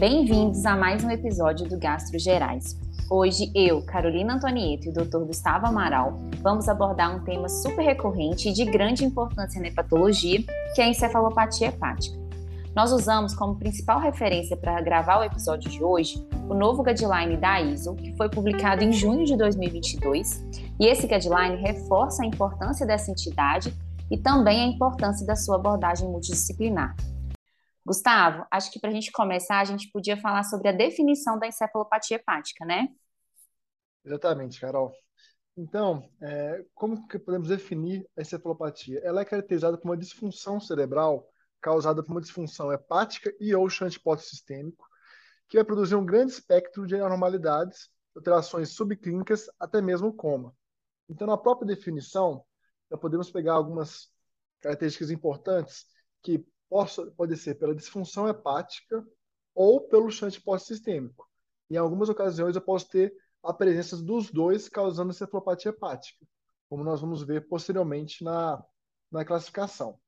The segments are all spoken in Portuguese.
Bem-vindos a mais um episódio do Gastro Gerais. Hoje eu, Carolina Antonieto e o Dr. Gustavo Amaral vamos abordar um tema super recorrente e de grande importância na hepatologia, que é a encefalopatia hepática. Nós usamos como principal referência para gravar o episódio de hoje o novo guideline da ISO, que foi publicado em junho de 2022, e esse guideline reforça a importância dessa entidade e também a importância da sua abordagem multidisciplinar. Gustavo, acho que para a gente começar, a gente podia falar sobre a definição da encefalopatia hepática, né? Exatamente, Carol. Então, é, como que podemos definir a encefalopatia? Ela é caracterizada por uma disfunção cerebral causada por uma disfunção hepática e ou shunt sistêmico, que vai produzir um grande espectro de anormalidades, alterações subclínicas, até mesmo coma. Então, na própria definição, já podemos pegar algumas características importantes que pode ser pela disfunção hepática ou pelo shunt sistêmico. Em algumas ocasiões, eu posso ter a presença dos dois causando cefalopatia hepática, como nós vamos ver posteriormente na, na classificação.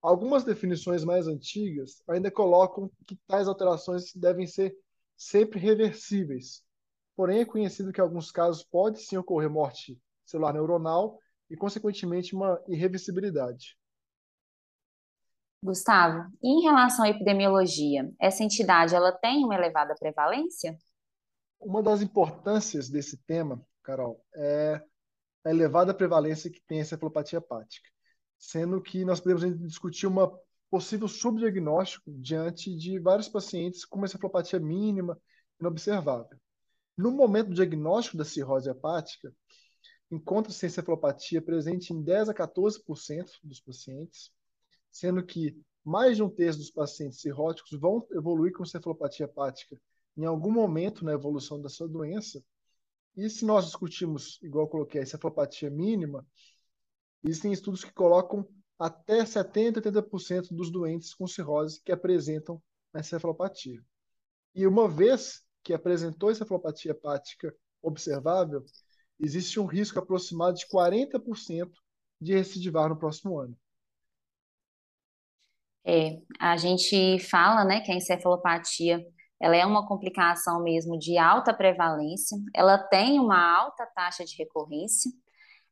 Algumas definições mais antigas ainda colocam que tais alterações devem ser sempre reversíveis. Porém, é conhecido que em alguns casos pode sim ocorrer morte celular neuronal e, consequentemente, uma irreversibilidade. Gustavo, em relação à epidemiologia, essa entidade ela tem uma elevada prevalência? Uma das importâncias desse tema, Carol, é a elevada prevalência que tem a cefalopatia hepática sendo que nós podemos discutir uma possível subdiagnóstico diante de vários pacientes com uma encefalopatia mínima inobservável. No momento do diagnóstico da cirrose hepática, encontra-se encefalopatia presente em 10 a 14% dos pacientes, sendo que mais de um terço dos pacientes cirróticos vão evoluir com encefalopatia hepática em algum momento na evolução da sua doença. E se nós discutimos, igual eu coloquei, a encefalopatia mínima, Existem estudos que colocam até 70, 80% dos doentes com cirrose que apresentam a encefalopatia. E uma vez que apresentou encefalopatia hepática observável, existe um risco aproximado de 40% de recidivar no próximo ano. É, a gente fala, né, que a encefalopatia ela é uma complicação mesmo de alta prevalência, ela tem uma alta taxa de recorrência,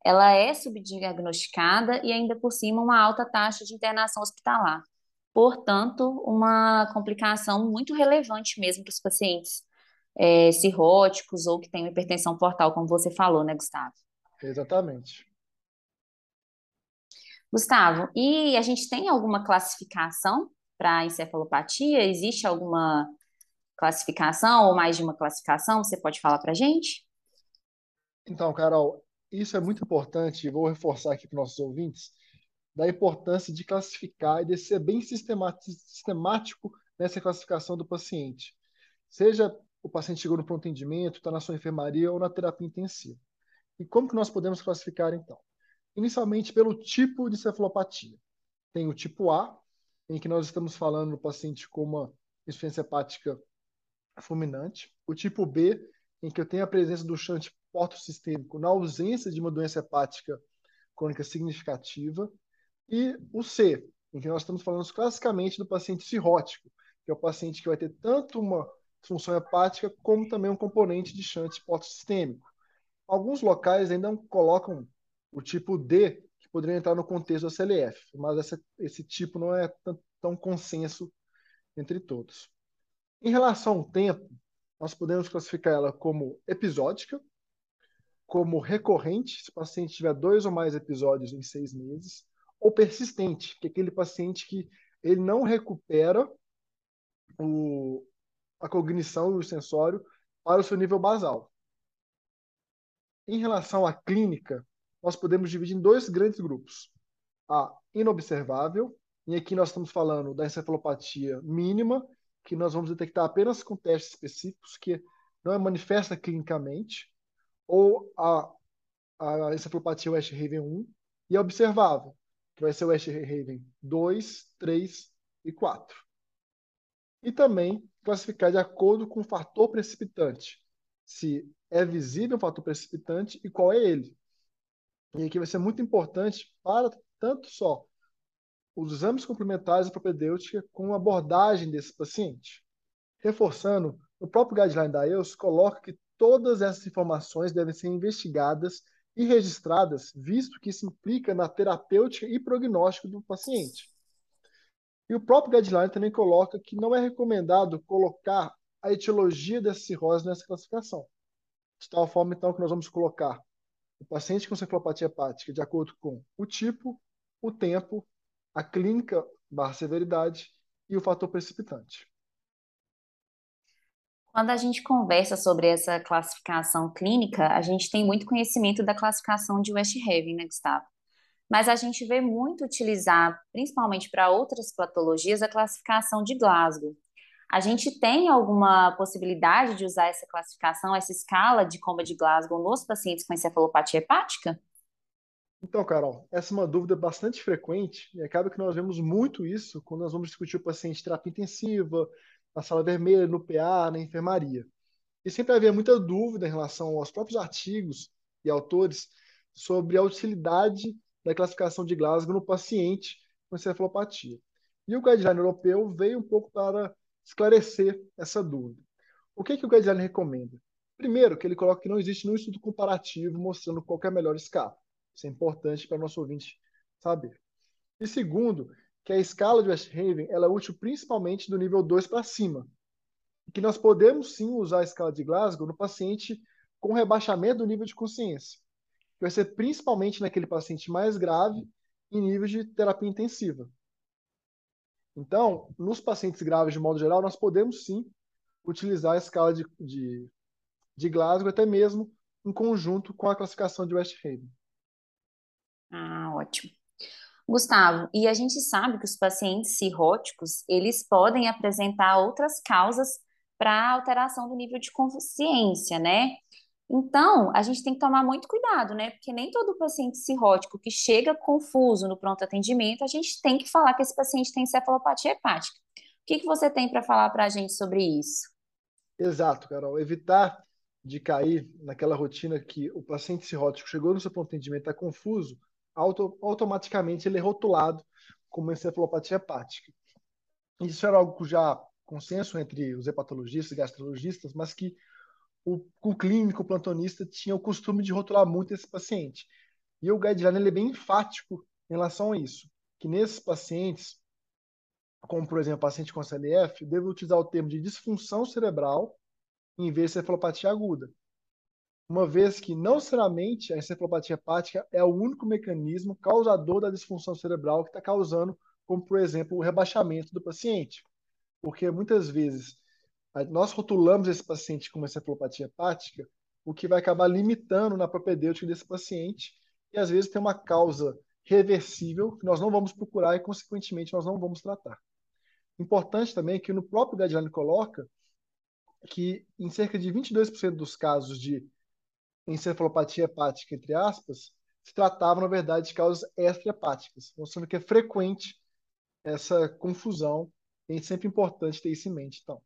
ela é subdiagnosticada e ainda por cima uma alta taxa de internação hospitalar. Portanto, uma complicação muito relevante mesmo para os pacientes é, cirróticos ou que têm hipertensão portal, como você falou, né, Gustavo? Exatamente. Gustavo, e a gente tem alguma classificação para encefalopatia? Existe alguma classificação ou mais de uma classificação? Você pode falar para a gente? Então, Carol, isso é muito importante, e vou reforçar aqui para os nossos ouvintes, da importância de classificar e de ser bem sistemático nessa classificação do paciente. Seja o paciente chegou no pronto atendimento, está na sua enfermaria ou na terapia intensiva. E como que nós podemos classificar, então? Inicialmente, pelo tipo de cefalopatia. Tem o tipo A, em que nós estamos falando do paciente com uma insuficiência hepática fulminante. O tipo B, em que eu tenho a presença do shunt portosistêmico na ausência de uma doença hepática crônica significativa. E o C, em que nós estamos falando classicamente do paciente cirrótico, que é o paciente que vai ter tanto uma disfunção hepática como também um componente de shunt portosistêmico. Alguns locais ainda colocam o tipo D, que poderia entrar no contexto da CLF, mas essa, esse tipo não é tão, consenso entre todos. Em relação ao tempo, nós podemos classificar ela como episódica, como recorrente, se o paciente tiver dois ou mais episódios em seis meses, ou persistente, que é aquele paciente que ele não recupera o, a cognição e o sensório para o seu nível basal. Em relação à clínica, nós podemos dividir em dois grandes grupos. A inobservável, e aqui nós estamos falando da encefalopatia mínima, que nós vamos detectar apenas com testes específicos, que não é manifesta clinicamente, ou a, a encefalopatia West Haven 1 e a observável, que vai ser West Haven 2, 3 e 4. E também classificar de acordo com o fator precipitante, se é visível o fator precipitante e qual é ele. E aqui vai ser muito importante para tanto só os exames complementares da propedêutica com a abordagem desse paciente. Reforçando, o próprio guideline da EUS coloca que todas essas informações devem ser investigadas e registradas, visto que isso implica na terapêutica e prognóstico do paciente. E o próprio guideline também coloca que não é recomendado colocar a etiologia dessa cirrose nessa classificação. De tal forma, então, que nós vamos colocar o paciente com cefalopatia hepática de acordo com o tipo, o tempo, a clínica barra severidade e o fator precipitante. Quando a gente conversa sobre essa classificação clínica, a gente tem muito conhecimento da classificação de West Haven, né, Gustavo? Mas a gente vê muito utilizar, principalmente para outras patologias, a classificação de Glasgow. A gente tem alguma possibilidade de usar essa classificação, essa escala de comba de Glasgow nos pacientes com encefalopatia hepática? Então, Carol, essa é uma dúvida bastante frequente e acaba que nós vemos muito isso quando nós vamos discutir o paciente de terapia intensiva, na sala vermelha, no PA, na enfermaria. E sempre havia muita dúvida em relação aos próprios artigos e autores sobre a utilidade da classificação de Glasgow no paciente com encefalopatia. E o guideline europeu veio um pouco para esclarecer essa dúvida. O que, que o guideline recomenda? Primeiro, que ele coloca que não existe nenhum estudo comparativo mostrando qual é a melhor escala. Isso é importante para o nosso ouvinte saber. E segundo, que a escala de West Haven ela é útil principalmente do nível 2 para cima. E que nós podemos sim usar a escala de Glasgow no paciente com rebaixamento do nível de consciência. Que vai ser principalmente naquele paciente mais grave em nível de terapia intensiva. Então, nos pacientes graves, de modo geral, nós podemos sim utilizar a escala de, de, de Glasgow, até mesmo em conjunto com a classificação de West Haven. Ah, ótimo. Gustavo, e a gente sabe que os pacientes cirróticos, eles podem apresentar outras causas para alteração do nível de consciência, né? Então, a gente tem que tomar muito cuidado, né? Porque nem todo paciente cirrótico que chega confuso no pronto atendimento, a gente tem que falar que esse paciente tem cefalopatia hepática. O que, que você tem para falar para a gente sobre isso? Exato, Carol. Evitar de cair naquela rotina que o paciente cirrótico chegou no seu pronto atendimento está confuso, auto, automaticamente ele é rotulado como encefalopatia hepática. Isso era algo já consenso entre os hepatologistas e gastrologistas, mas que o, o clínico, o plantonista, tinha o costume de rotular muito esse paciente. E o guideline ele é bem enfático em relação a isso, que nesses pacientes, como por exemplo paciente com CLF, deve utilizar o termo de disfunção cerebral em vez de cefalopatia aguda uma vez que não seriamente a encefalopatia hepática é o único mecanismo causador da disfunção cerebral que está causando, como por exemplo, o rebaixamento do paciente. Porque muitas vezes nós rotulamos esse paciente com uma encefalopatia hepática, o que vai acabar limitando na propedêutica desse paciente, e às vezes tem uma causa reversível que nós não vamos procurar e, consequentemente, nós não vamos tratar. Importante também que no próprio guideline coloca que em cerca de 22% dos casos de encefalopatia hepática, entre aspas, se tratava, na verdade, de causas extrahepáticas, mostrando que é frequente essa confusão e é sempre importante ter isso em mente, então.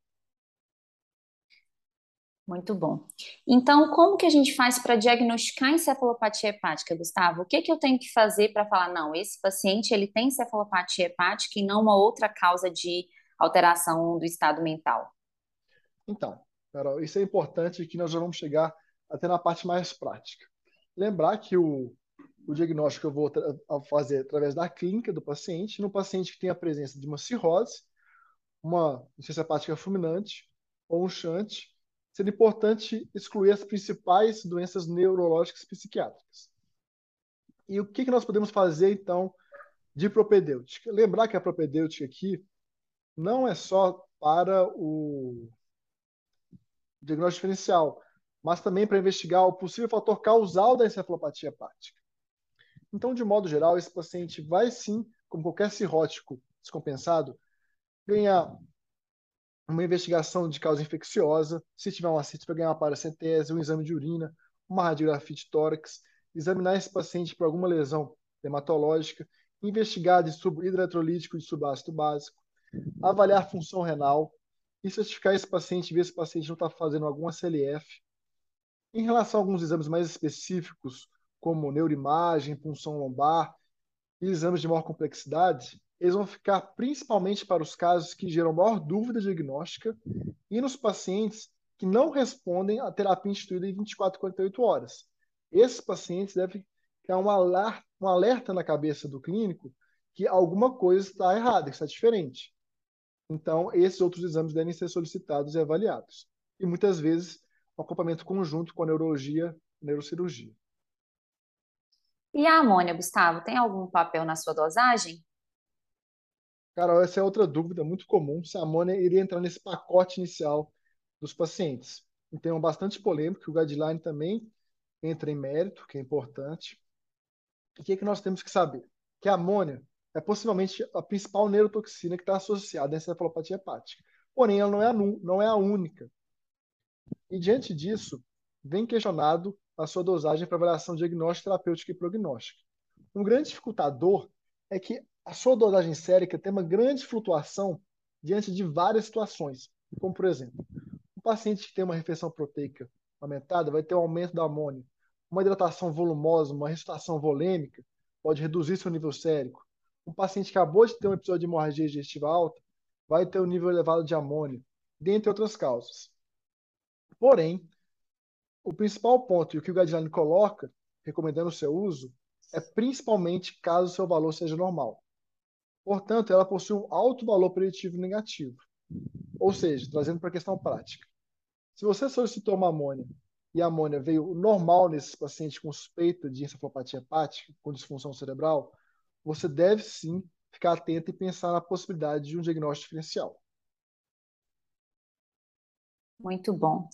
Muito bom. Então, como que a gente faz para diagnosticar encefalopatia hepática, Gustavo? O que, que eu tenho que fazer para falar, não, esse paciente ele tem encefalopatia hepática e não uma outra causa de alteração do estado mental? Então, Carol, isso é importante que nós já vamos chegar até na parte mais prática. Lembrar que o, o diagnóstico eu vou fazer através da clínica do paciente, no paciente que tem a presença de uma cirrose, uma insuficiência hepática fulminante ou um shunt, sendo importante excluir as principais doenças neurológicas psiquiátricas. E o que, que nós podemos fazer, então, de propedêutica? Lembrar que a propedêutica aqui não é só para o diagnóstico diferencial, mas também para investigar o possível fator causal da encefalopatia hepática. Então, de modo geral, esse paciente vai sim, como qualquer cirrótico descompensado, ganhar uma investigação de causa infecciosa, se tiver um assiste para ganhar uma paracentese, um exame de urina, uma radiografia de tórax, examinar esse paciente por alguma lesão dermatológica, investigar de hidroeletrolítico de subácido básico, avaliar função renal e certificar esse paciente, ver se o paciente não está fazendo alguma CLF, em relação a alguns exames mais específicos, como neuroimagem, punção lombar e exames de maior complexidade, eles vão ficar principalmente para os casos que geram maior dúvida diagnóstica e nos pacientes que não respondem à terapia instituída em 24 a 48 horas. Esses pacientes devem criar um alerta, um alerta na cabeça do clínico que alguma coisa está errada, que está diferente. Então, esses outros exames devem ser solicitados e avaliados. E muitas vezes, um acompanhamento conjunto com a neurologia e neurocirurgia. E a amônia, Gustavo, tem algum papel na sua dosagem? Carol, essa é outra dúvida muito comum, se a amônia iria entrar nesse pacote inicial dos pacientes. Então, é bastante polêmico, o guideline também entra em mérito, que é importante. O que, é que nós temos que saber? Que a amônia é possivelmente a principal neurotoxina que está associada à encefalopatia hepática. Porém, ela não é a, não é a única. E diante disso, vem questionado a sua dosagem para avaliação diagnóstica, terapêutica e prognóstica. Um grande dificultador é que a sua dosagem sérica tem uma grande flutuação diante de várias situações, como por exemplo, um paciente que tem uma refeição proteica aumentada vai ter um aumento da amônia, uma hidratação volumosa, uma ressuscitação volêmica pode reduzir seu nível sérico. Um paciente que acabou de ter um episódio de hemorragia digestiva alta vai ter um nível elevado de amônia, dentre outras causas. Porém, o principal ponto e o que o guideline coloca, recomendando o seu uso, é principalmente caso o seu valor seja normal. Portanto, ela possui um alto valor preditivo negativo. Ou seja, trazendo para a questão prática. Se você solicitou uma amônia e a amônia veio normal nesses pacientes com suspeita de encefalopatia hepática, com disfunção cerebral, você deve sim ficar atento e pensar na possibilidade de um diagnóstico diferencial. Muito bom.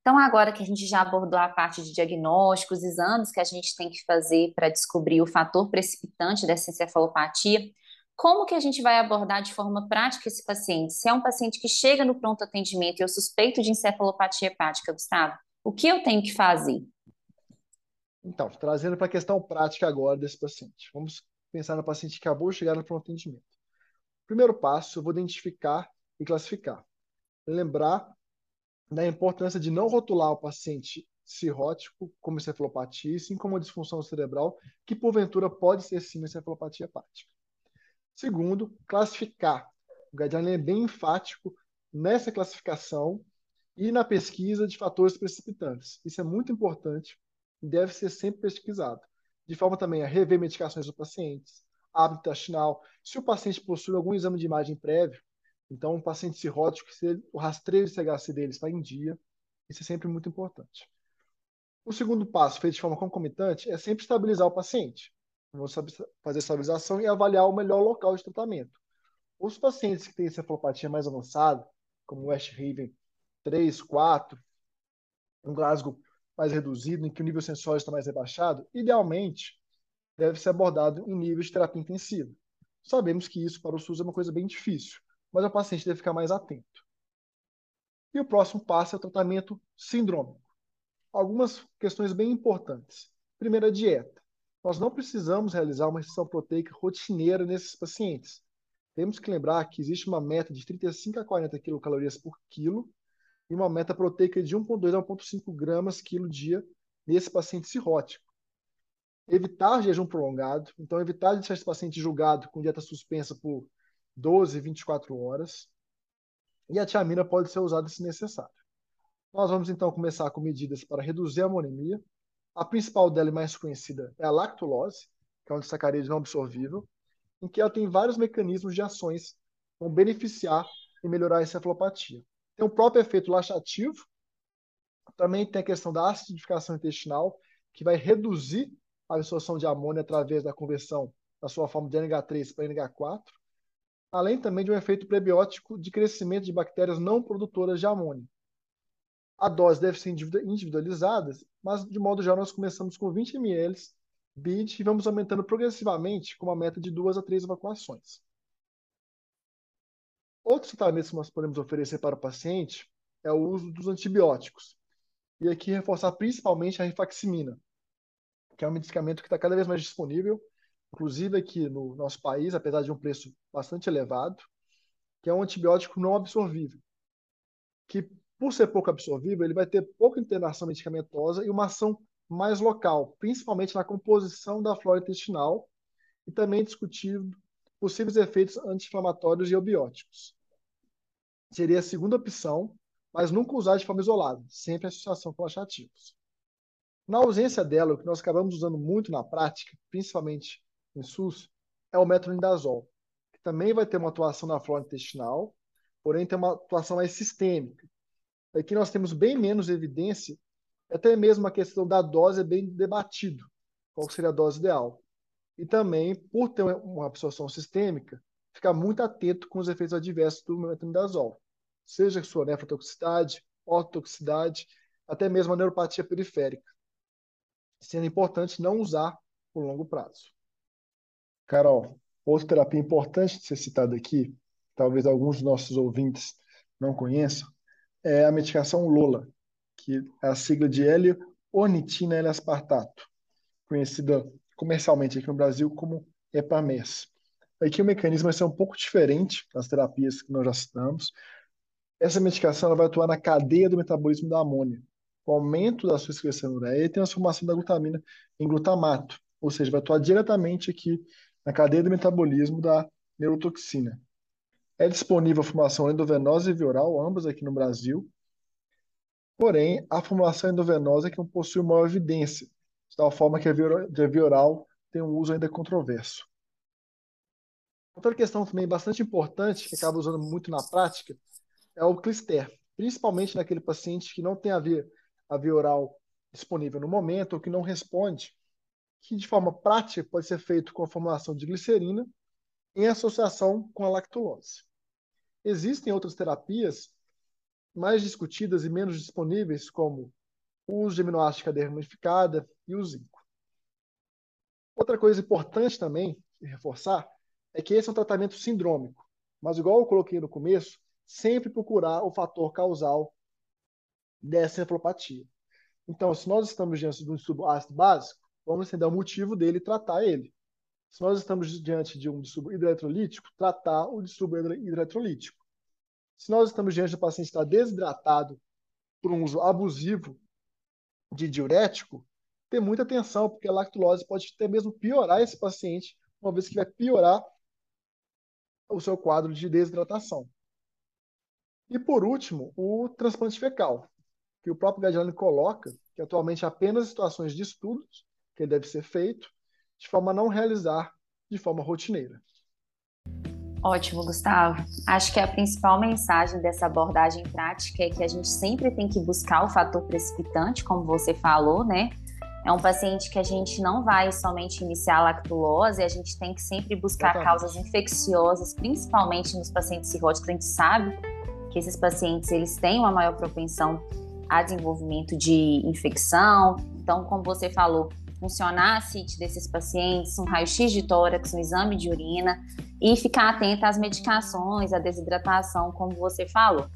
Então, agora que a gente já abordou a parte de diagnósticos, exames que a gente tem que fazer para descobrir o fator precipitante dessa encefalopatia, como que a gente vai abordar de forma prática esse paciente? Se é um paciente que chega no pronto atendimento e eu suspeito de encefalopatia hepática, Gustavo, o que eu tenho que fazer? Então, trazendo para a questão prática agora desse paciente. Vamos pensar no paciente que acabou de chegar no pronto atendimento. Primeiro passo, eu vou identificar e classificar. Lembrar da importância de não rotular o paciente cirrótico como encefalopatia, sim como uma disfunção cerebral, que porventura pode ser sim encefalopatia hepática. Segundo, classificar. O guideline é bem enfático nessa classificação e na pesquisa de fatores precipitantes. Isso é muito importante e deve ser sempre pesquisado. De forma também a rever medicações dos pacientes, hábito intestinal. Se o paciente possui algum exame de imagem prévio, então um paciente cirrótico, o rastreio de CHC dele está em dia, isso é sempre muito importante. O segundo passo, feito de forma concomitante, é sempre estabilizar o paciente. Vamos fazer estabilização e avaliar o melhor local de tratamento. Os pacientes que têm encefalopatia mais avançada, como West Haven 3, 4, um Glasgow mais reduzido, em que o nível sensório está mais rebaixado, idealmente deve ser abordado em nível de terapia intensiva. Sabemos que isso para o SUS é uma coisa bem difícil, mas o paciente deve ficar mais atento. E o próximo passo é o tratamento sindrômico. Algumas questões bem importantes. Primeiro, a dieta. Nós não precisamos realizar uma restrição proteica rotineira nesses pacientes. Temos que lembrar que existe uma meta de 35 a 40 quilocalorias por quilo e uma meta proteica de 1,2 a 1,5 gramas quilo dia nesse paciente cirrótico. Evitar jejum prolongado, então evitar deixar esse paciente julgado com dieta suspensa por 12, 24 horas. E a tiamina pode ser usada se necessário. Nós vamos então começar com medidas para reduzir a amonemia, a principal dela e mais conhecida é a lactulose, que é um sacarídeo não absorvível, em que ela tem vários mecanismos de ações que vão beneficiar e melhorar a encefalopatia. Tem o próprio efeito laxativo, também tem a questão da acidificação intestinal, que vai reduzir a absorção de amônia através da conversão da sua forma de NH3 para NH4, além também de um efeito prebiótico de crescimento de bactérias não produtoras de amônia. A dose deve ser individualizada, mas de modo geral nós começamos com 20 ml BID e vamos aumentando progressivamente com uma meta de duas a três evacuações. Outros tratamentos que nós podemos oferecer para o paciente é o uso dos antibióticos. E aqui reforçar principalmente a rifaximina, que é um medicamento que está cada vez mais disponível, inclusive aqui no nosso país, apesar de um preço bastante elevado, que é um antibiótico não absorvível, que por ser pouco absorvível, ele vai ter pouca internação medicamentosa e uma ação mais local, principalmente na composição da flora intestinal e também discutindo possíveis efeitos anti-inflamatórios e obióticos. seria a segunda opção, mas nunca usar de forma isolada, sempre em associação com laxativos. Na ausência dela, o que nós acabamos usando muito na prática, principalmente em SUS, é o metronidazol, que também vai ter uma atuação na flora intestinal, porém tem uma atuação mais sistêmica. Aqui nós temos bem menos evidência, até mesmo a questão da dose é bem debatido, qual seria a dose ideal. E também, por ter uma absorção sistêmica, ficar muito atento com os efeitos adversos do metronidazol, seja sua nefrotoxicidade, otoxicidade, até mesmo a neuropatia periférica, sendo importante não usar por longo prazo. Carol, outra terapia importante de ser citada aqui, talvez alguns dos nossos ouvintes não conheçam, é a medicação LOLA, que é a sigla de L-ornitina L-aspartato, conhecida comercialmente aqui no Brasil como EPAMES. Aqui o mecanismo vai ser um pouco diferente das terapias que nós já citamos. Essa medicação vai atuar na cadeia do metabolismo da amônia, com aumento da sua excreção ureia e transformação da glutamina em glutamato, ou seja, vai atuar diretamente aqui na cadeia do metabolismo da neurotoxina. É disponível a formulação endovenosa e via oral, ambas aqui no Brasil. Porém, a formulação endovenosa é que não possui maior evidência, de tal forma que a via oral tem um uso ainda controverso. Outra questão também bastante importante, que acaba usando muito na prática, é o clister, principalmente naquele paciente que não tem a via, a via oral disponível no momento ou que não responde, que de forma prática pode ser feito com a formulação de glicerina em associação com a lactulose. Existem outras terapias mais discutidas e menos disponíveis, como o uso de aminoácido de cadeia ramificada e o zinco. Outra coisa importante também, reforçar, é que esse é um tratamento sindrômico, mas igual eu coloquei no começo, sempre procurar o fator causal dessa encefalopatia. Então, se nós estamos diante de um distúrbio ácido básico, vamos entender o motivo dele e tratar ele. Se nós estamos diante de um distúrbio hidroeletrolítico, tratar o distúrbio hidroeletrolítico. Se nós estamos diante do paciente que está desidratado por um uso abusivo de diurético, ter muita atenção, porque a lactulose pode até mesmo piorar esse paciente, uma vez que vai piorar o seu quadro de desidratação. E por último, o transplante fecal, que o próprio Gadiani coloca, que atualmente apenas situações de estudos, que deve ser feito, de forma a não realizar de forma rotineira. Ótimo, Gustavo. Acho que a principal mensagem dessa abordagem prática é que a gente sempre tem que buscar o fator precipitante, como você falou, né? É um paciente que a gente não vai somente iniciar a lactulose, a gente tem que sempre buscar causas infecciosas, principalmente nos pacientes cirróticos. A gente sabe que esses pacientes eles têm uma maior propensão a desenvolvimento de infecção. Então, como você falou, funcionar a CIT desses pacientes, um raio-x de tórax, um exame de urina e ficar atenta às medicações, à desidratação, como você falou.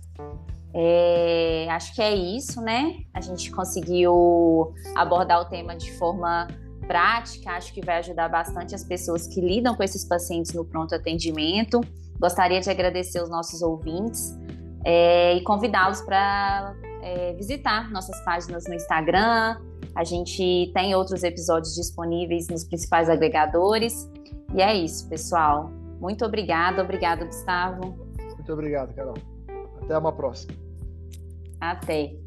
É, acho que é isso, né? A gente conseguiu abordar o tema de forma prática, acho que vai ajudar bastante as pessoas que lidam com esses pacientes no pronto atendimento. Gostaria de agradecer os nossos ouvintes é, e convidá-los para é, visitar nossas páginas no Instagram. A gente tem outros episódios disponíveis nos principais agregadores. E é isso, pessoal. Muito obrigada, obrigado, Gustavo. Muito obrigado, Carol. Até uma próxima. Até.